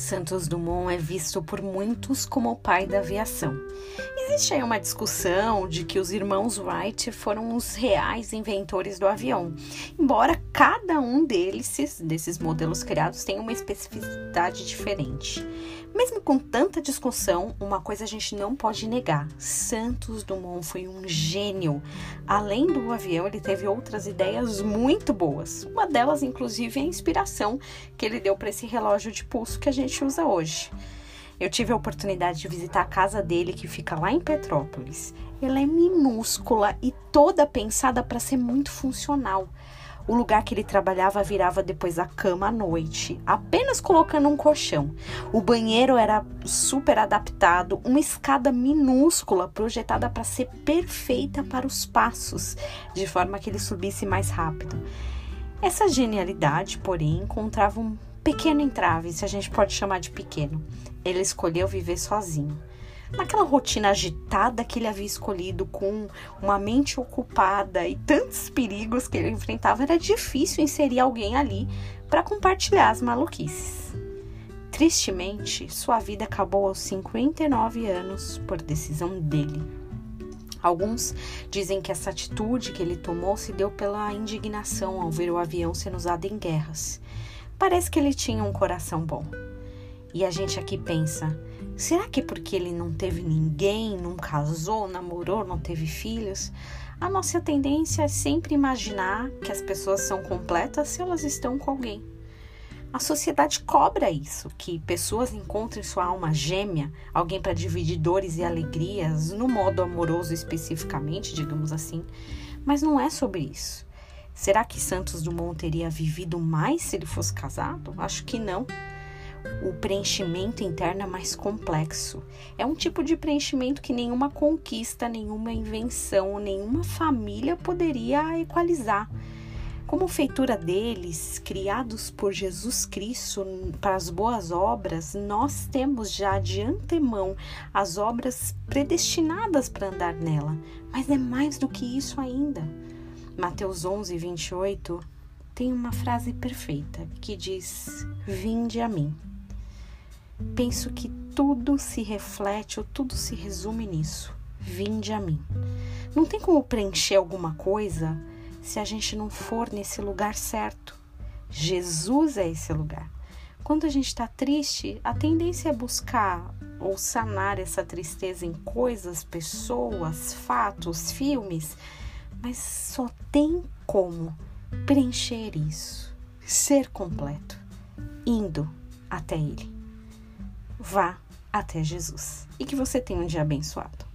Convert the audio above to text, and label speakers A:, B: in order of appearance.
A: Santos Dumont é visto por muitos como o pai da aviação. Existe aí uma discussão de que os irmãos Wright foram os reais inventores do avião, embora cada um deles, desses modelos criados, tenha uma especificidade diferente. Mesmo com tanta discussão, uma coisa a gente não pode negar: Santos Dumont foi um gênio. Além do avião, ele teve outras ideias muito boas. Uma delas, inclusive, é a inspiração que ele deu para esse relógio de pulso que a gente usa hoje. Eu tive a oportunidade de visitar a casa dele, que fica lá em Petrópolis. Ela é minúscula e toda pensada para ser muito funcional. O lugar que ele trabalhava virava depois a cama à noite, apenas colocando um colchão. O banheiro era super adaptado, uma escada minúscula projetada para ser perfeita para os passos, de forma que ele subisse mais rápido. Essa genialidade, porém, encontrava um pequeno entrave, se a gente pode chamar de pequeno. Ele escolheu viver sozinho. Naquela rotina agitada que ele havia escolhido, com uma mente ocupada e tantos perigos que ele enfrentava, era difícil inserir alguém ali para compartilhar as maluquices. Tristemente, sua vida acabou aos 59 anos por decisão dele. Alguns dizem que essa atitude que ele tomou se deu pela indignação ao ver o avião sendo usado em guerras. Parece que ele tinha um coração bom. E a gente aqui pensa: será que porque ele não teve ninguém, não casou, namorou, não teve filhos? A nossa tendência é sempre imaginar que as pessoas são completas se elas estão com alguém. A sociedade cobra isso, que pessoas encontrem sua alma gêmea, alguém para dividir dores e alegrias, no modo amoroso especificamente, digamos assim. Mas não é sobre isso. Será que Santos Dumont teria vivido mais se ele fosse casado? Acho que não o preenchimento interno é mais complexo. É um tipo de preenchimento que nenhuma conquista, nenhuma invenção, nenhuma família poderia equalizar. Como feitura deles, criados por Jesus Cristo para as boas obras, nós temos já de antemão as obras predestinadas para andar nela. Mas é mais do que isso ainda. Mateus 11, 28 tem uma frase perfeita que diz: Vinde a mim. Penso que tudo se reflete ou tudo se resume nisso. Vinde a mim. Não tem como preencher alguma coisa se a gente não for nesse lugar certo. Jesus é esse lugar. Quando a gente está triste, a tendência é buscar ou sanar essa tristeza em coisas, pessoas, fatos, filmes, mas só tem como preencher isso, ser completo, indo até Ele vá até Jesus. E que você tenha um dia abençoado.